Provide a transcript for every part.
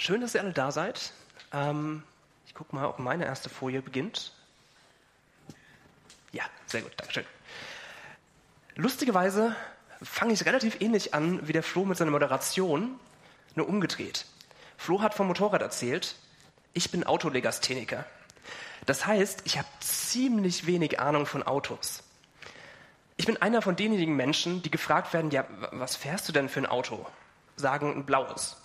Schön, dass ihr alle da seid. Ähm, ich gucke mal, ob meine erste Folie beginnt. Ja, sehr gut, Dankeschön. Lustigerweise fange ich relativ ähnlich an wie der Flo mit seiner Moderation, nur umgedreht. Flo hat vom Motorrad erzählt, ich bin Autolegastheniker. Das heißt, ich habe ziemlich wenig Ahnung von Autos. Ich bin einer von denjenigen Menschen, die gefragt werden, ja, was fährst du denn für ein Auto? Sagen ein blaues.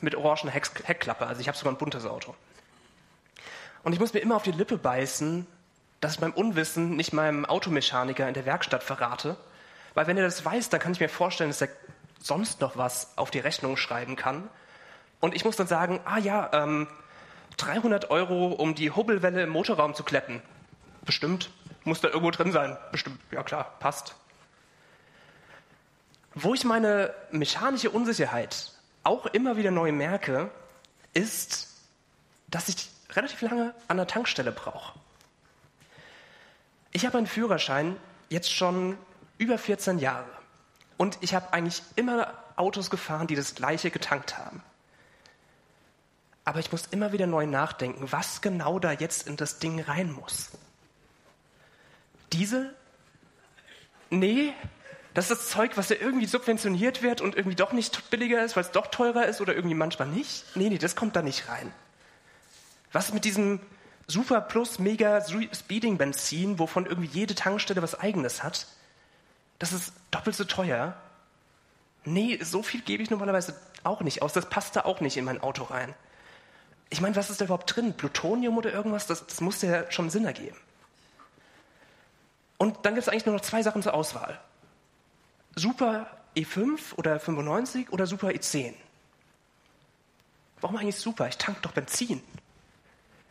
Mit orangener Heckklappe, also ich habe sogar ein buntes Auto. Und ich muss mir immer auf die Lippe beißen, dass ich beim Unwissen nicht meinem Automechaniker in der Werkstatt verrate. Weil wenn er das weiß, dann kann ich mir vorstellen, dass er sonst noch was auf die Rechnung schreiben kann. Und ich muss dann sagen, ah ja, ähm, 300 Euro, um die Hubbelwelle im Motorraum zu kletten. Bestimmt. Muss da irgendwo drin sein. Bestimmt. Ja klar, passt. Wo ich meine mechanische Unsicherheit auch immer wieder neu merke, ist, dass ich relativ lange an der Tankstelle brauche. Ich habe einen Führerschein jetzt schon über 14 Jahre und ich habe eigentlich immer Autos gefahren, die das gleiche getankt haben. Aber ich muss immer wieder neu nachdenken, was genau da jetzt in das Ding rein muss. Diesel? Nee, das ist das Zeug, was ja irgendwie subventioniert wird und irgendwie doch nicht billiger ist, weil es doch teurer ist oder irgendwie manchmal nicht. Nee, nee, das kommt da nicht rein. Was mit diesem Super Plus Mega Speeding Benzin, wovon irgendwie jede Tankstelle was eigenes hat? Das ist doppelt so teuer. Nee, so viel gebe ich normalerweise auch nicht aus. Das passt da auch nicht in mein Auto rein. Ich meine, was ist da überhaupt drin? Plutonium oder irgendwas? Das, das muss ja schon Sinn ergeben. Und dann gibt es eigentlich nur noch zwei Sachen zur Auswahl. Super E5 oder 95 oder Super E10. Warum eigentlich Super? Ich tank doch Benzin.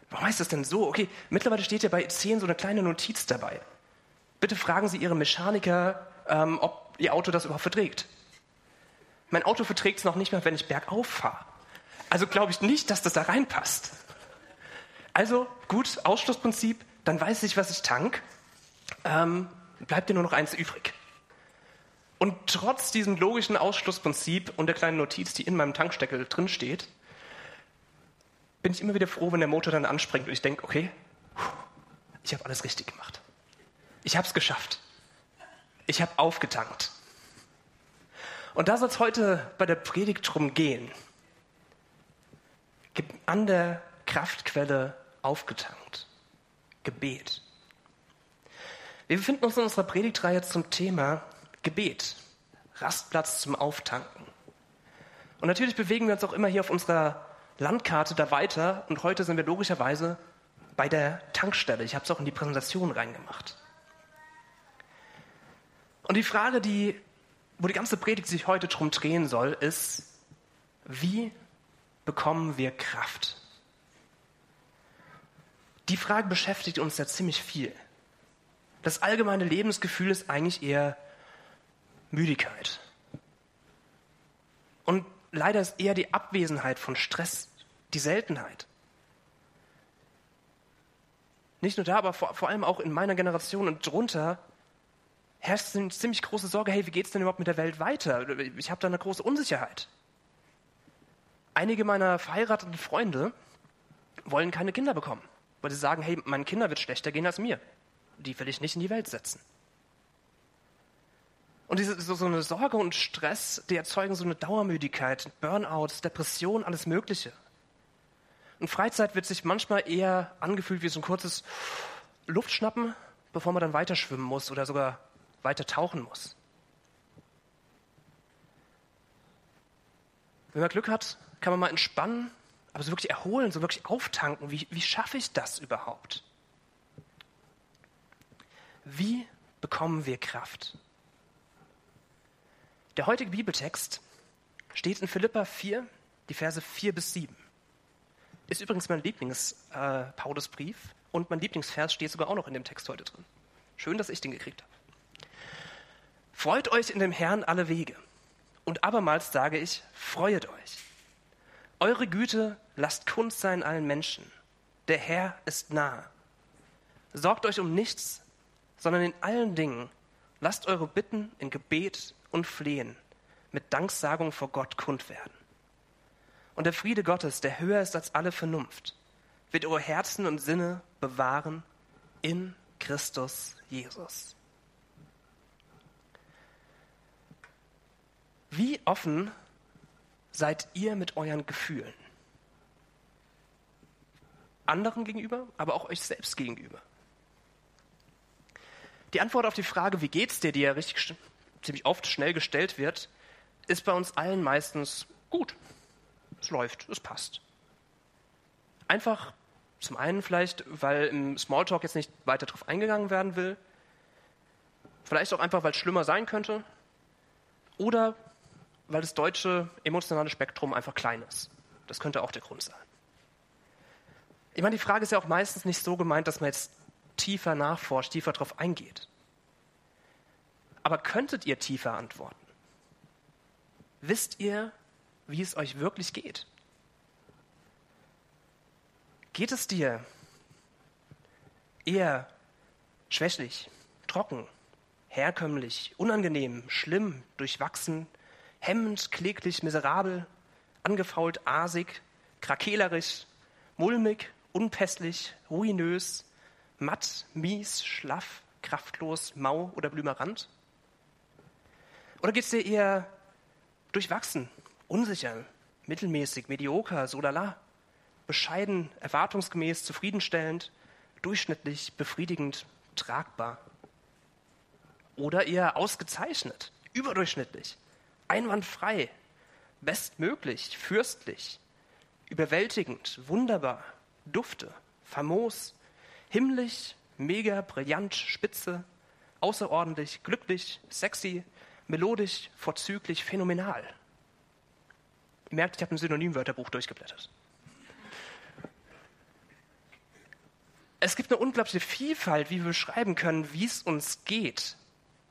Warum heißt das denn so? Okay, mittlerweile steht ja bei E10 so eine kleine Notiz dabei. Bitte fragen Sie Ihre Mechaniker, ähm, ob Ihr Auto das überhaupt verträgt. Mein Auto verträgt es noch nicht mal, wenn ich bergauf fahre. Also glaube ich nicht, dass das da reinpasst. Also gut, Ausschlussprinzip, dann weiß ich, was ich tank ähm, bleibt dir nur noch eins übrig. Und trotz diesem logischen Ausschlussprinzip und der kleinen Notiz, die in meinem Tanksteckel drin steht, bin ich immer wieder froh, wenn der Motor dann anspringt und ich denke, okay, ich habe alles richtig gemacht. Ich habe es geschafft. Ich habe aufgetankt. Und da soll es heute bei der Predigt drum gehen. An der Kraftquelle aufgetankt. Gebet. Wir befinden uns in unserer Predigtreihe zum Thema Gebet, Rastplatz zum Auftanken. Und natürlich bewegen wir uns auch immer hier auf unserer Landkarte da weiter und heute sind wir logischerweise bei der Tankstelle. Ich habe es auch in die Präsentation reingemacht. Und die Frage, die, wo die ganze Predigt sich heute drum drehen soll, ist, wie bekommen wir Kraft? Die Frage beschäftigt uns ja ziemlich viel. Das allgemeine Lebensgefühl ist eigentlich eher Müdigkeit. Und leider ist eher die Abwesenheit von Stress die Seltenheit. Nicht nur da, aber vor, vor allem auch in meiner Generation und drunter herrscht eine ziemlich große Sorge, hey, wie geht es denn überhaupt mit der Welt weiter? Ich habe da eine große Unsicherheit. Einige meiner verheirateten Freunde wollen keine Kinder bekommen, weil sie sagen, hey, meinen Kinder wird schlechter gehen als mir die will ich nicht in die Welt setzen. Und diese, so, so eine Sorge und Stress, die erzeugen so eine Dauermüdigkeit, Burnouts, Depression, alles Mögliche. Und Freizeit wird sich manchmal eher angefühlt wie so ein kurzes Luftschnappen, bevor man dann weiter schwimmen muss oder sogar weiter tauchen muss. Wenn man Glück hat, kann man mal entspannen, aber so wirklich erholen, so wirklich auftanken. Wie, wie schaffe ich das überhaupt? Wie bekommen wir Kraft? Der heutige Bibeltext steht in Philippa 4, die Verse 4 bis 7. Ist übrigens mein Lieblings-Paulusbrief äh, und mein Lieblingsvers steht sogar auch noch in dem Text heute drin. Schön, dass ich den gekriegt habe. Freut euch in dem Herrn alle Wege. Und abermals sage ich, freuet euch. Eure Güte lasst Kunst sein allen Menschen. Der Herr ist nahe. Sorgt euch um nichts, sondern in allen Dingen lasst eure Bitten in Gebet und Flehen mit Danksagung vor Gott kund werden. Und der Friede Gottes, der höher ist als alle Vernunft, wird eure Herzen und Sinne bewahren in Christus Jesus. Wie offen seid ihr mit euren Gefühlen? Anderen gegenüber, aber auch euch selbst gegenüber. Die Antwort auf die Frage, wie geht's dir, die ja richtig ziemlich oft schnell gestellt wird, ist bei uns allen meistens gut. Es läuft, es passt. Einfach zum einen vielleicht, weil im Smalltalk jetzt nicht weiter darauf eingegangen werden will. Vielleicht auch einfach, weil es schlimmer sein könnte. Oder weil das deutsche emotionale Spektrum einfach klein ist. Das könnte auch der Grund sein. Ich meine, die Frage ist ja auch meistens nicht so gemeint, dass man jetzt tiefer nachforscht, tiefer darauf eingeht. Aber könntet ihr tiefer antworten? Wisst ihr, wie es euch wirklich geht? Geht es dir eher schwächlich, trocken, herkömmlich, unangenehm, schlimm, durchwachsen, hemmend, kläglich, miserabel, angefault, asig, krakelerisch, mulmig, unpässlich, ruinös, matt, mies, schlaff, kraftlos, mau oder blümerant? Oder geht es dir eher durchwachsen, unsicher, mittelmäßig, medioker, so lala, bescheiden, erwartungsgemäß, zufriedenstellend, durchschnittlich, befriedigend, tragbar? Oder eher ausgezeichnet, überdurchschnittlich, einwandfrei, bestmöglich, fürstlich, überwältigend, wunderbar, dufte, famos, himmlisch, mega, brillant, spitze, außerordentlich, glücklich, sexy, melodisch, vorzüglich, phänomenal. Ihr merkt, ich habe ein Synonymwörterbuch durchgeblättert. Es gibt eine unglaubliche Vielfalt, wie wir beschreiben können, wie es uns geht.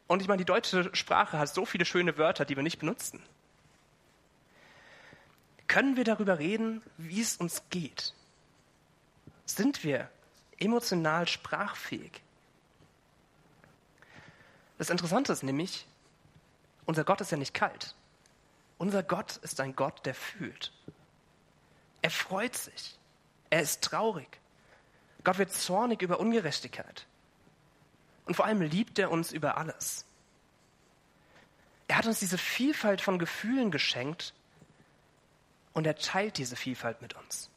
Und ich meine, die deutsche Sprache hat so viele schöne Wörter, die wir nicht benutzen. Können wir darüber reden, wie es uns geht? Sind wir emotional sprachfähig? Das Interessante ist nämlich, unser Gott ist ja nicht kalt. Unser Gott ist ein Gott, der fühlt. Er freut sich. Er ist traurig. Gott wird zornig über Ungerechtigkeit. Und vor allem liebt er uns über alles. Er hat uns diese Vielfalt von Gefühlen geschenkt und er teilt diese Vielfalt mit uns.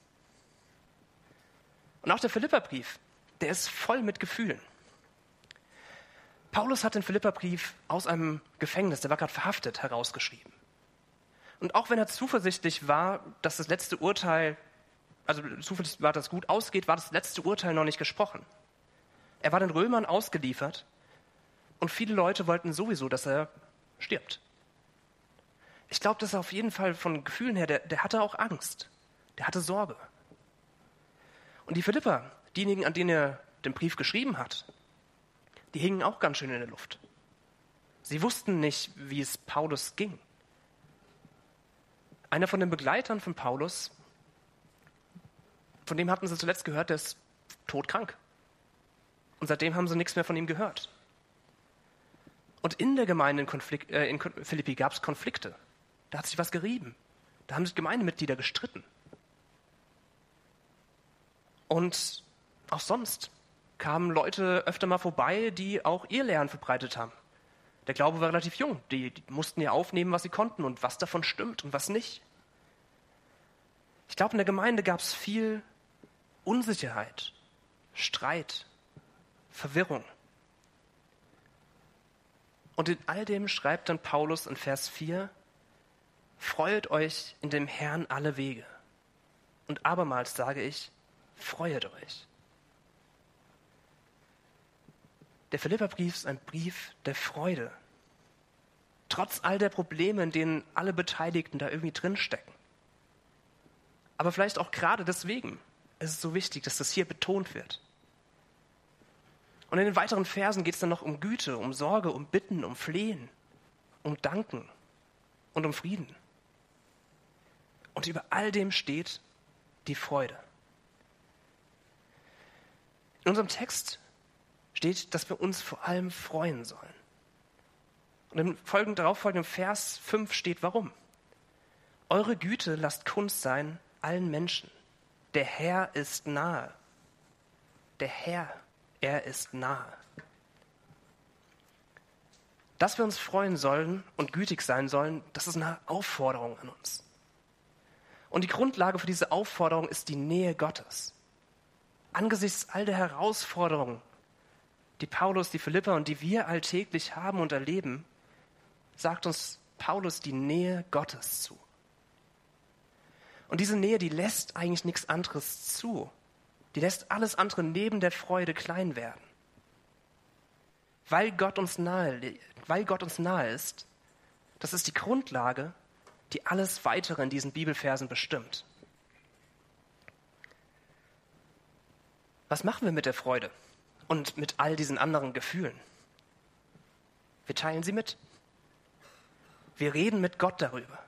Und auch der Philipperbrief, der ist voll mit Gefühlen. Paulus hat den Philipperbrief aus einem Gefängnis, der war gerade verhaftet, herausgeschrieben. Und auch wenn er zuversichtlich war, dass das letzte Urteil, also zuversichtlich war, dass gut ausgeht, war das letzte Urteil noch nicht gesprochen. Er war den Römern ausgeliefert und viele Leute wollten sowieso, dass er stirbt. Ich glaube, dass er auf jeden Fall von Gefühlen her, der, der hatte auch Angst. Der hatte Sorge. Und die Philipper, diejenigen, an denen er den Brief geschrieben hat, die hingen auch ganz schön in der Luft. Sie wussten nicht, wie es Paulus ging. Einer von den Begleitern von Paulus, von dem hatten sie zuletzt gehört, der ist todkrank. Und seitdem haben sie nichts mehr von ihm gehört. Und in der Gemeinde in, Konflikt, äh, in Philippi gab es Konflikte. Da hat sich was gerieben. Da haben sich Gemeindemitglieder gestritten. Und auch sonst kamen Leute öfter mal vorbei, die auch ihr Lernen verbreitet haben. Der Glaube war relativ jung. Die, die mussten ja aufnehmen, was sie konnten und was davon stimmt und was nicht. Ich glaube, in der Gemeinde gab es viel Unsicherheit, Streit, Verwirrung. Und in all dem schreibt dann Paulus in Vers 4, Freut euch in dem Herrn alle Wege. Und abermals sage ich, freuet euch. Der Philipperbrief ist ein Brief der Freude. Trotz all der Probleme, in denen alle Beteiligten da irgendwie drinstecken. Aber vielleicht auch gerade deswegen ist es so wichtig, dass das hier betont wird. Und in den weiteren Versen geht es dann noch um Güte, um Sorge, um Bitten, um Flehen, um Danken und um Frieden. Und über all dem steht die Freude. In unserem Text steht, dass wir uns vor allem freuen sollen. Und im folgenden, darauffolgenden Vers 5 steht warum. Eure Güte lasst Kunst sein allen Menschen. Der Herr ist nahe. Der Herr, er ist nahe. Dass wir uns freuen sollen und gütig sein sollen, das ist eine Aufforderung an uns. Und die Grundlage für diese Aufforderung ist die Nähe Gottes. Angesichts all der Herausforderungen, die Paulus, die Philippa und die wir alltäglich haben und erleben, sagt uns Paulus die Nähe Gottes zu. Und diese Nähe, die lässt eigentlich nichts anderes zu. Die lässt alles andere neben der Freude klein werden. Weil Gott uns nahe, weil Gott uns nahe ist, das ist die Grundlage, die alles weitere in diesen Bibelversen bestimmt. Was machen wir mit der Freude und mit all diesen anderen Gefühlen? Wir teilen sie mit. Wir reden mit Gott darüber.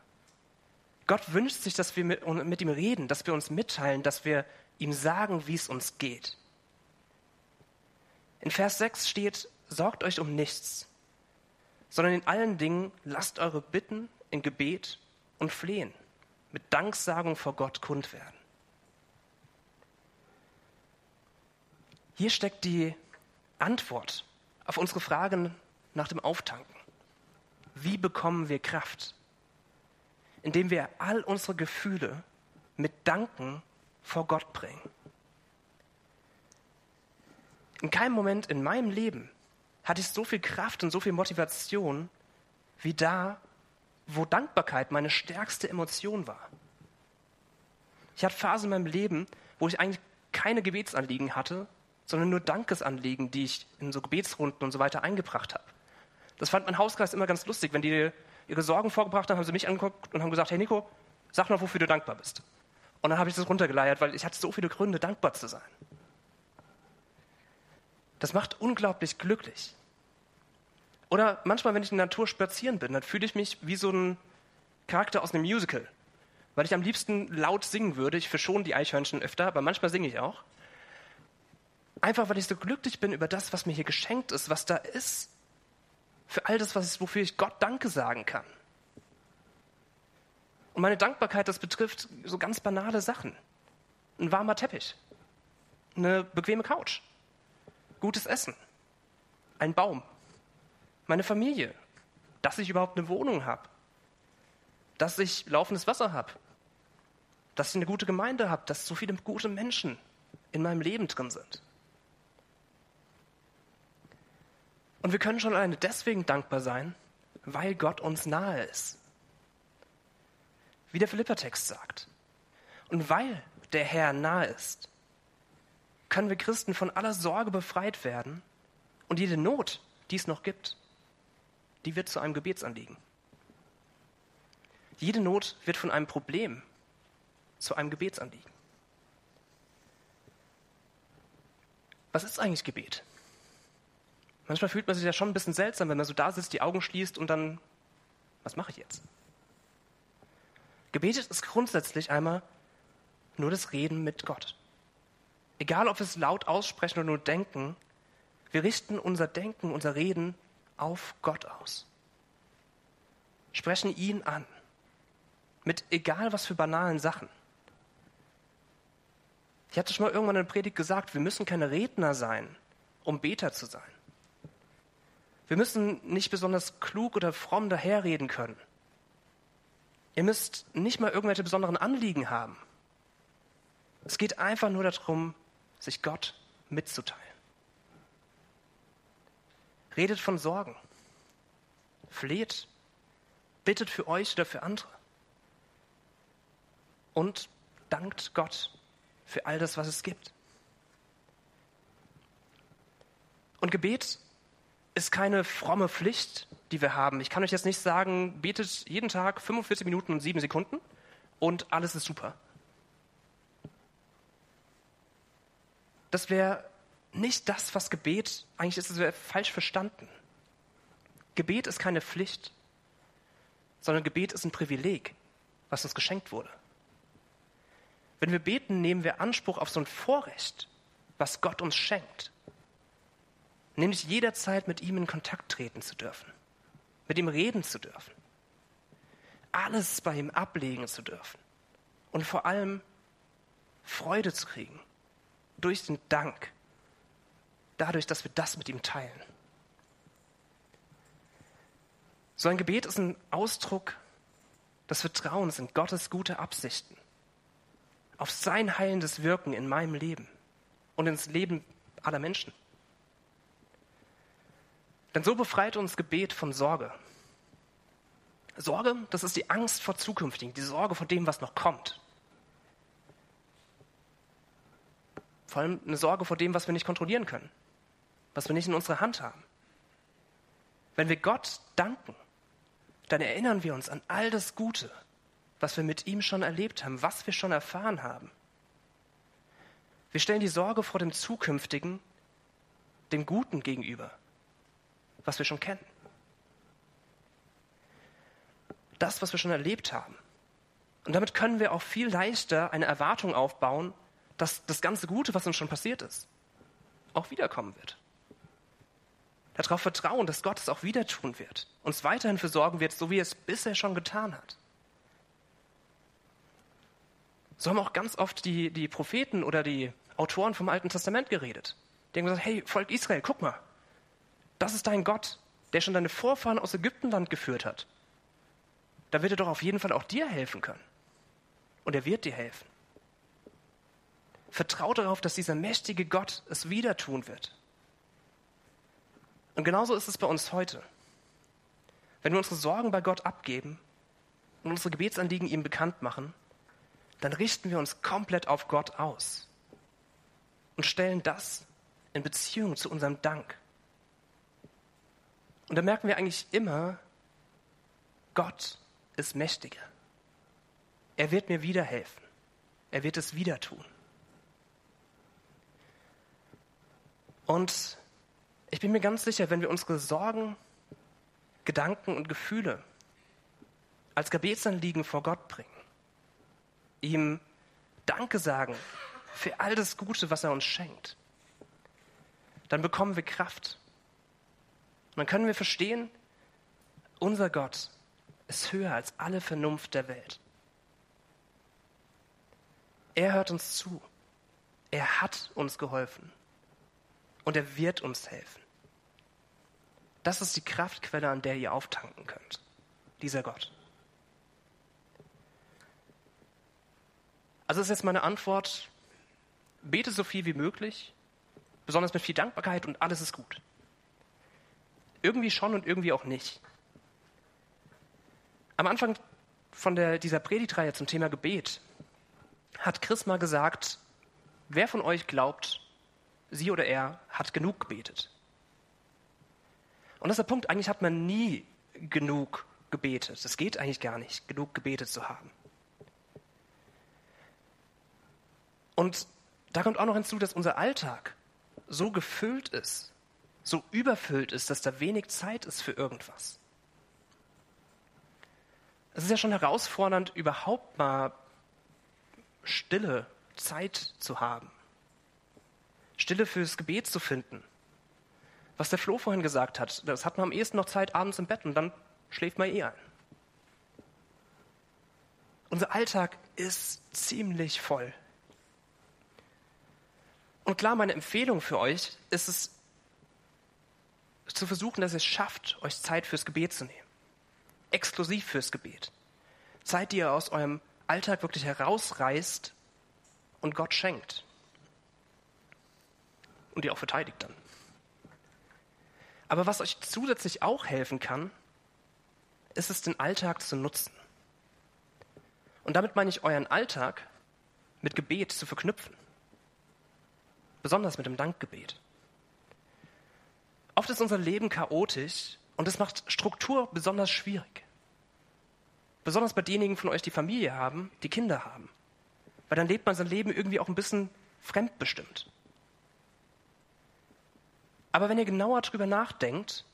Gott wünscht sich, dass wir mit, ihm reden, dass wir uns mitteilen, dass wir ihm sagen, wie es uns geht. In Vers 6 steht, sorgt euch um nichts, sondern in allen Dingen lasst eure Bitten in Gebet und Flehen mit Danksagung vor Gott kund werden. Hier steckt die Antwort auf unsere Fragen nach dem Auftanken. Wie bekommen wir Kraft? Indem wir all unsere Gefühle mit Danken vor Gott bringen. In keinem Moment in meinem Leben hatte ich so viel Kraft und so viel Motivation wie da, wo Dankbarkeit meine stärkste Emotion war. Ich hatte Phasen in meinem Leben, wo ich eigentlich keine Gebetsanliegen hatte, sondern nur Dankesanliegen, die ich in so Gebetsrunden und so weiter eingebracht habe. Das fand mein Hauskreis immer ganz lustig. Wenn die ihre Sorgen vorgebracht haben, haben sie mich angeguckt und haben gesagt, hey Nico, sag mal, wofür du dankbar bist. Und dann habe ich das runtergeleiert, weil ich hatte so viele Gründe, dankbar zu sein. Das macht unglaublich glücklich. Oder manchmal, wenn ich in der Natur spazieren bin, dann fühle ich mich wie so ein Charakter aus einem Musical. Weil ich am liebsten laut singen würde. Ich verschone die Eichhörnchen öfter, aber manchmal singe ich auch. Einfach, weil ich so glücklich bin über das, was mir hier geschenkt ist, was da ist. Für all das, was, wofür ich Gott Danke sagen kann. Und meine Dankbarkeit, das betrifft so ganz banale Sachen. Ein warmer Teppich, eine bequeme Couch, gutes Essen, ein Baum, meine Familie, dass ich überhaupt eine Wohnung habe, dass ich laufendes Wasser habe, dass ich eine gute Gemeinde habe, dass so viele gute Menschen in meinem Leben drin sind. Und wir können schon alleine deswegen dankbar sein, weil Gott uns nahe ist. Wie der Philippertext sagt. Und weil der Herr nahe ist, können wir Christen von aller Sorge befreit werden und jede Not, die es noch gibt, die wird zu einem Gebetsanliegen. Jede Not wird von einem Problem zu einem Gebetsanliegen. Was ist eigentlich Gebet? Manchmal fühlt man sich ja schon ein bisschen seltsam, wenn man so da sitzt, die Augen schließt und dann, was mache ich jetzt? Gebetet ist grundsätzlich einmal nur das Reden mit Gott. Egal, ob wir es laut aussprechen oder nur denken, wir richten unser Denken, unser Reden auf Gott aus. Sprechen ihn an. Mit egal was für banalen Sachen. Ich hatte schon mal irgendwann in der Predigt gesagt, wir müssen keine Redner sein, um Beter zu sein. Wir müssen nicht besonders klug oder fromm daherreden können. Ihr müsst nicht mal irgendwelche besonderen Anliegen haben. Es geht einfach nur darum, sich Gott mitzuteilen. Redet von Sorgen. Fleht. Bittet für euch oder für andere. Und dankt Gott für all das, was es gibt. Und Gebet ist keine fromme Pflicht, die wir haben. Ich kann euch jetzt nicht sagen, betet jeden Tag 45 Minuten und 7 Sekunden und alles ist super. Das wäre nicht das, was Gebet eigentlich ist, das wäre falsch verstanden. Gebet ist keine Pflicht, sondern Gebet ist ein Privileg, was uns geschenkt wurde. Wenn wir beten, nehmen wir Anspruch auf so ein Vorrecht, was Gott uns schenkt nämlich jederzeit mit ihm in Kontakt treten zu dürfen, mit ihm reden zu dürfen. alles bei ihm ablegen zu dürfen und vor allem Freude zu kriegen durch den Dank, dadurch, dass wir das mit ihm teilen. So ein Gebet ist ein Ausdruck des Vertrauens in Gottes gute Absichten, auf sein heilendes Wirken in meinem Leben und ins Leben aller Menschen. Denn so befreit uns Gebet von Sorge. Sorge, das ist die Angst vor Zukünftigen, die Sorge vor dem, was noch kommt. Vor allem eine Sorge vor dem, was wir nicht kontrollieren können, was wir nicht in unserer Hand haben. Wenn wir Gott danken, dann erinnern wir uns an all das Gute, was wir mit ihm schon erlebt haben, was wir schon erfahren haben. Wir stellen die Sorge vor dem Zukünftigen dem Guten gegenüber, was wir schon kennen. Das, was wir schon erlebt haben. Und damit können wir auch viel leichter eine Erwartung aufbauen, dass das ganze Gute, was uns schon passiert ist, auch wiederkommen wird. Darauf vertrauen, dass Gott es auch wieder tun wird, uns weiterhin versorgen wird, so wie er es bisher schon getan hat. So haben auch ganz oft die, die Propheten oder die Autoren vom Alten Testament geredet. Die haben gesagt, hey, Volk Israel, guck mal, das ist dein Gott, der schon deine Vorfahren aus Ägyptenland geführt hat. Da wird er doch auf jeden Fall auch dir helfen können. Und er wird dir helfen. Vertraut darauf, dass dieser mächtige Gott es wieder tun wird. Und genauso ist es bei uns heute. Wenn wir unsere Sorgen bei Gott abgeben und unsere Gebetsanliegen ihm bekannt machen, dann richten wir uns komplett auf Gott aus und stellen das in Beziehung zu unserem Dank. Und da merken wir eigentlich immer, Gott ist mächtiger. Er wird mir wieder helfen. Er wird es wieder tun. Und ich bin mir ganz sicher, wenn wir unsere Sorgen, Gedanken und Gefühle als Gebetsanliegen vor Gott bringen, ihm Danke sagen für all das Gute, was er uns schenkt, dann bekommen wir Kraft. Und dann können wir verstehen, unser Gott ist höher als alle Vernunft der Welt. Er hört uns zu. Er hat uns geholfen und er wird uns helfen. Das ist die Kraftquelle, an der ihr auftanken könnt. Dieser Gott. Also ist jetzt meine Antwort, bete so viel wie möglich, besonders mit viel Dankbarkeit und alles ist gut. Irgendwie schon und irgendwie auch nicht. Am Anfang von der, dieser Predigtreihe zum Thema Gebet hat Chris mal gesagt, wer von euch glaubt, sie oder er hat genug gebetet. Und das ist der Punkt, eigentlich hat man nie genug gebetet. Es geht eigentlich gar nicht, genug gebetet zu haben. Und da kommt auch noch hinzu, dass unser Alltag so gefüllt ist, so überfüllt ist, dass da wenig Zeit ist für irgendwas. Es ist ja schon herausfordernd, überhaupt mal stille Zeit zu haben. Stille fürs Gebet zu finden. Was der Flo vorhin gesagt hat, das hat man am ehesten noch Zeit abends im Bett und dann schläft man eh ein. Unser Alltag ist ziemlich voll. Und klar, meine Empfehlung für euch ist es, zu versuchen, dass ihr es schafft, euch Zeit fürs Gebet zu nehmen. Exklusiv fürs Gebet. Zeit, die ihr aus eurem Alltag wirklich herausreißt und Gott schenkt und die auch verteidigt dann. Aber was euch zusätzlich auch helfen kann, ist es, den Alltag zu nutzen. Und damit meine ich euren Alltag mit Gebet zu verknüpfen. Besonders mit dem Dankgebet. Oft ist unser Leben chaotisch und es macht Struktur besonders schwierig. Besonders bei denjenigen von euch, die Familie haben, die Kinder haben. Weil dann lebt man sein Leben irgendwie auch ein bisschen fremdbestimmt. Aber wenn ihr genauer drüber nachdenkt,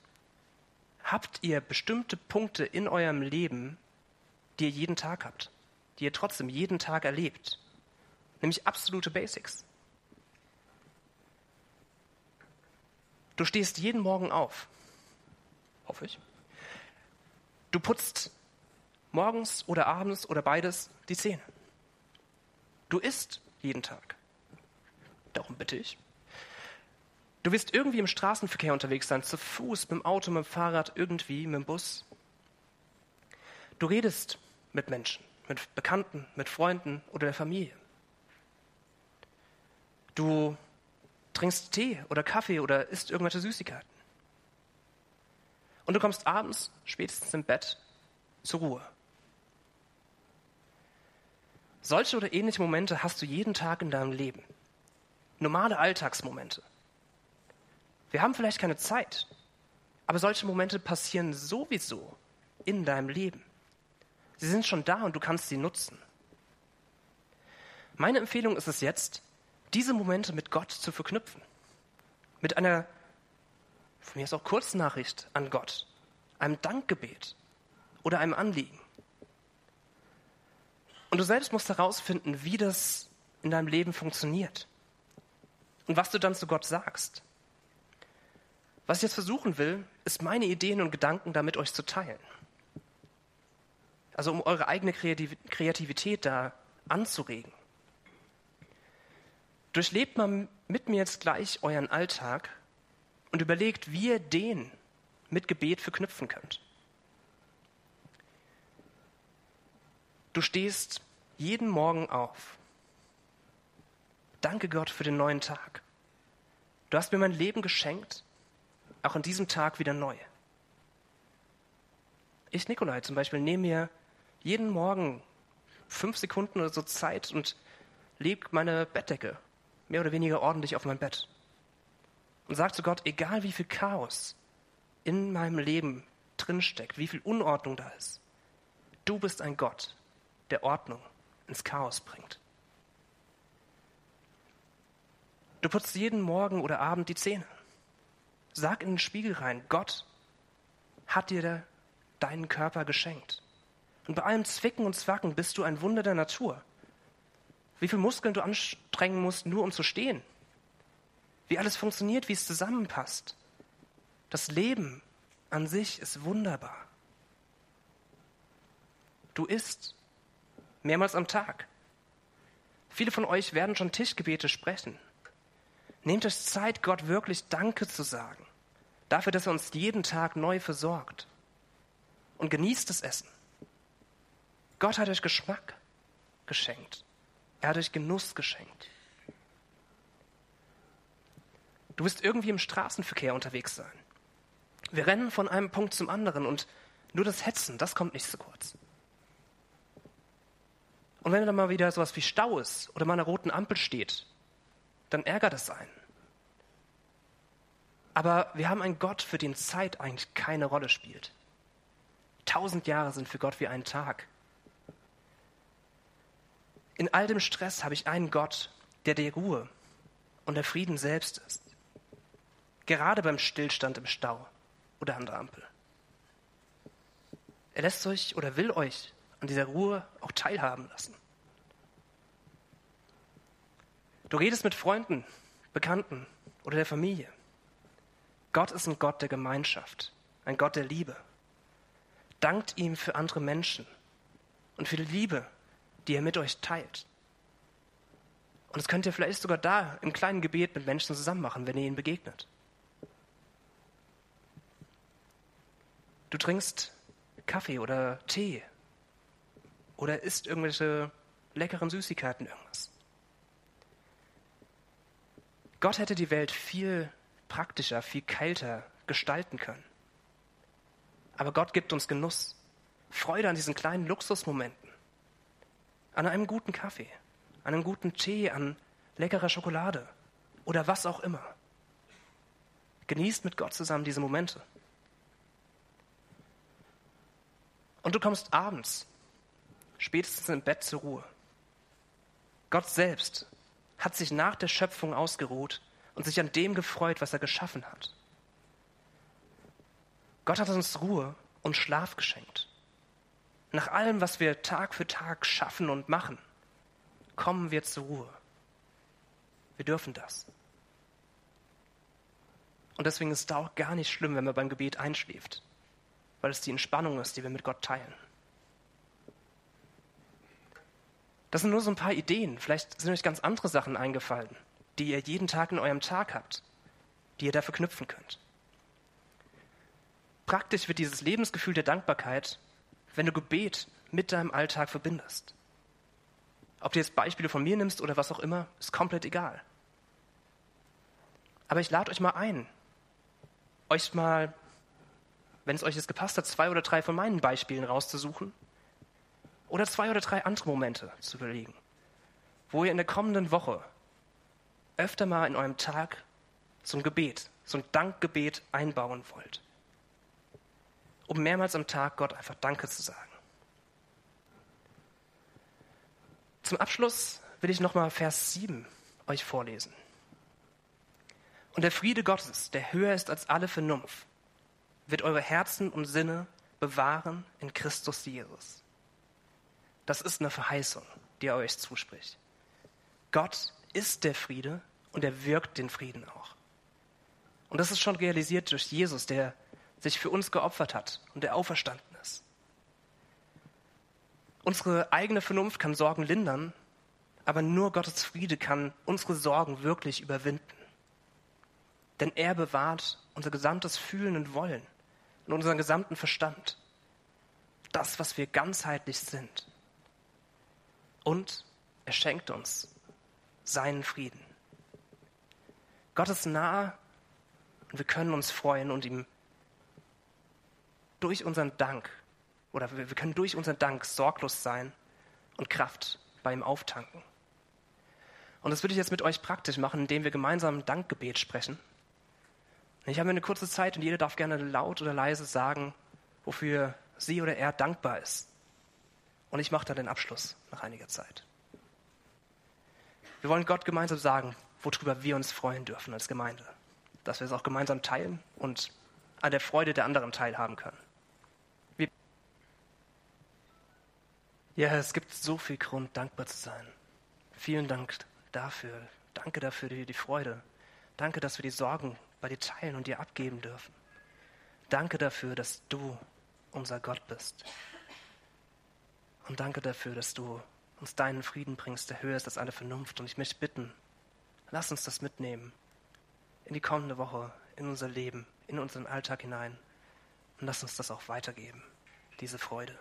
habt ihr bestimmte Punkte in eurem Leben, die ihr jeden Tag habt, die ihr trotzdem jeden Tag erlebt. Nämlich absolute Basics. Du stehst jeden Morgen auf. Hoffe ich. Du putzt morgens oder abends oder beides die Zähne. Du isst jeden Tag. Darum bitte ich. Du wirst irgendwie im Straßenverkehr unterwegs sein, zu Fuß, mit dem Auto, mit dem Fahrrad, irgendwie, mit dem Bus. Du redest mit Menschen, mit Bekannten, mit Freunden oder der Familie. Du trinkst Tee oder Kaffee oder isst irgendwelche Süßigkeiten. Und du kommst abends, spätestens im Bett, zur Ruhe. Solche oder ähnliche Momente hast du jeden Tag in deinem Leben. Normale Alltagsmomente. Wir haben vielleicht keine Zeit, aber solche Momente passieren sowieso in deinem Leben. Sie sind schon da und du kannst sie nutzen. Meine Empfehlung ist es jetzt, diese Momente mit Gott zu verknüpfen. Mit einer, von mir ist auch Kurznachricht an Gott, einem Dankgebet oder einem Anliegen. Und du selbst musst herausfinden, wie das in deinem Leben funktioniert. Und was du dann zu Gott sagst. Was ich jetzt versuchen will, ist meine Ideen und Gedanken damit euch zu teilen. Also um eure eigene Kreativität da anzuregen. Durchlebt mal mit mir jetzt gleich euren Alltag und überlegt, wie ihr den mit Gebet verknüpfen könnt. Du stehst jeden Morgen auf. Danke Gott für den neuen Tag. Du hast mir mein Leben geschenkt, auch an diesem Tag wieder neu. Ich, Nikolai, zum Beispiel, nehme mir jeden Morgen fünf Sekunden oder so Zeit und lege meine Bettdecke mehr oder weniger ordentlich auf mein Bett. Und sage zu Gott, egal wie viel Chaos in meinem Leben drinsteckt, wie viel Unordnung da ist, du bist ein Gott, der Ordnung ins Chaos bringt. Du putzt jeden Morgen oder Abend die Zähne. Sag in den Spiegel rein, Gott hat dir deinen Körper geschenkt. Und bei allem Zwicken und Zwacken bist du ein Wunder der Natur. Wie viele Muskeln du anstrengen musst, nur um zu stehen. Wie alles funktioniert, wie es zusammenpasst. Das Leben an sich ist wunderbar. Du isst mehrmals am Tag. Viele von euch werden schon Tischgebete sprechen. Nehmt euch Zeit, Gott wirklich Danke zu sagen. Dafür, dass er uns jeden Tag neu versorgt. Und genießt das Essen. Gott hat euch Geschmack geschenkt. Er hat euch Genuss geschenkt. Du wirst irgendwie im Straßenverkehr unterwegs sein. Wir rennen von einem Punkt zum anderen und nur das Hetzen, das kommt nicht so kurz. Und wenn da mal wieder sowas wie Stau ist oder mal an einer roten Ampel steht, dann ärgert es einen. Aber wir haben einen Gott, für den Zeit eigentlich keine Rolle spielt. Tausend Jahre sind für Gott wie ein Tag. In all dem Stress habe ich einen Gott, der die Ruhe und der Frieden selbst ist. Gerade beim Stillstand im Stau oder an der Ampel. Er lässt euch oder will euch an dieser Ruhe auch teilhaben lassen. Du redest mit Freunden, Bekannten oder der Familie. Gott ist ein Gott der Gemeinschaft, ein Gott der Liebe. Dankt ihm für andere Menschen und für die Liebe, die er mit euch teilt. Und das könnt ihr vielleicht sogar da im kleinen Gebet mit Menschen zusammen machen, wenn ihr ihnen begegnet. Du trinkst Kaffee oder Tee oder isst irgendwelche leckeren Süßigkeiten, irgendwas. Gott hätte die Welt viel praktischer, viel kälter gestalten können. Aber Gott gibt uns Genuss, Freude an diesen kleinen Luxusmomenten, an einem guten Kaffee, an einem guten Tee, an leckerer Schokolade oder was auch immer. Genießt mit Gott zusammen diese Momente. Und du kommst abends, spätestens im Bett zur Ruhe. Gott selbst hat sich nach der Schöpfung ausgeruht und sich an dem gefreut, was er geschaffen hat. Gott hat uns Ruhe und Schlaf geschenkt. Nach allem, was wir Tag für Tag schaffen und machen, kommen wir zur Ruhe. Wir dürfen das. Und deswegen ist es auch gar nicht schlimm, wenn man beim Gebet einschläft, weil es die Entspannung ist, die wir mit Gott teilen. Das sind nur so ein paar Ideen. Vielleicht sind euch ganz andere Sachen eingefallen, die ihr jeden Tag in eurem Tag habt, die ihr da verknüpfen könnt. Praktisch wird dieses Lebensgefühl der Dankbarkeit, wenn du Gebet mit deinem Alltag verbindest. Ob du jetzt Beispiele von mir nimmst oder was auch immer, ist komplett egal. Aber ich lade euch mal ein, euch mal, wenn es euch jetzt gepasst hat, zwei oder drei von meinen Beispielen rauszusuchen oder zwei oder drei andere Momente zu überlegen, wo ihr in der kommenden Woche öfter mal in eurem Tag ein Gebet, ein Dankgebet einbauen wollt, um mehrmals am Tag Gott einfach Danke zu sagen. Zum Abschluss will ich nochmal Vers 7 euch vorlesen. Und der Friede Gottes, der höher ist als alle Vernunft, wird eure Herzen und Sinne bewahren in Christus Jesus. Das ist eine Verheißung, die er euch zuspricht. Gott ist der Friede und er wirkt den Frieden auch. Und das ist schon realisiert durch Jesus, der sich für uns geopfert hat und der auferstanden ist. Unsere eigene Vernunft kann Sorgen lindern, aber nur Gottes Friede kann unsere Sorgen wirklich überwinden. Denn er bewahrt unser gesamtes Fühlen und Wollen und unseren gesamten Verstand. Das, was wir ganzheitlich sind. Und er schenkt uns seinen Frieden. Gott ist nah und wir können uns freuen und ihm durch unseren Dank oder wir können durch unseren Dank sorglos sein und Kraft bei ihm auftanken. Und das würde ich jetzt mit euch praktisch machen, indem wir gemeinsam ein Dankgebet sprechen. Ich habe eine kurze Zeit und jeder darf gerne laut oder leise sagen, wofür sie oder er dankbar ist. Und ich mache dann den Abschluss nach einiger Zeit. Wir wollen Gott gemeinsam sagen, worüber wir uns freuen dürfen als Gemeinde. Dass wir es auch gemeinsam teilen und an der Freude der anderen teilhaben können. Ja, es gibt so viel Grund, dankbar zu sein. Vielen Dank dafür. Danke dafür die, die Freude. Danke, dass wir die Sorgen bei dir teilen und dir abgeben dürfen. Danke dafür, dass du unser Gott bist. Und danke dafür, dass du uns deinen Frieden bringst, der höher ist als alle Vernunft. Und ich möchte bitten, lass uns das mitnehmen in die kommende Woche, in unser Leben, in unseren Alltag hinein. Und lass uns das auch weitergeben, diese Freude,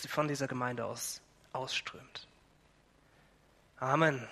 sie von dieser Gemeinde aus ausströmt. Amen.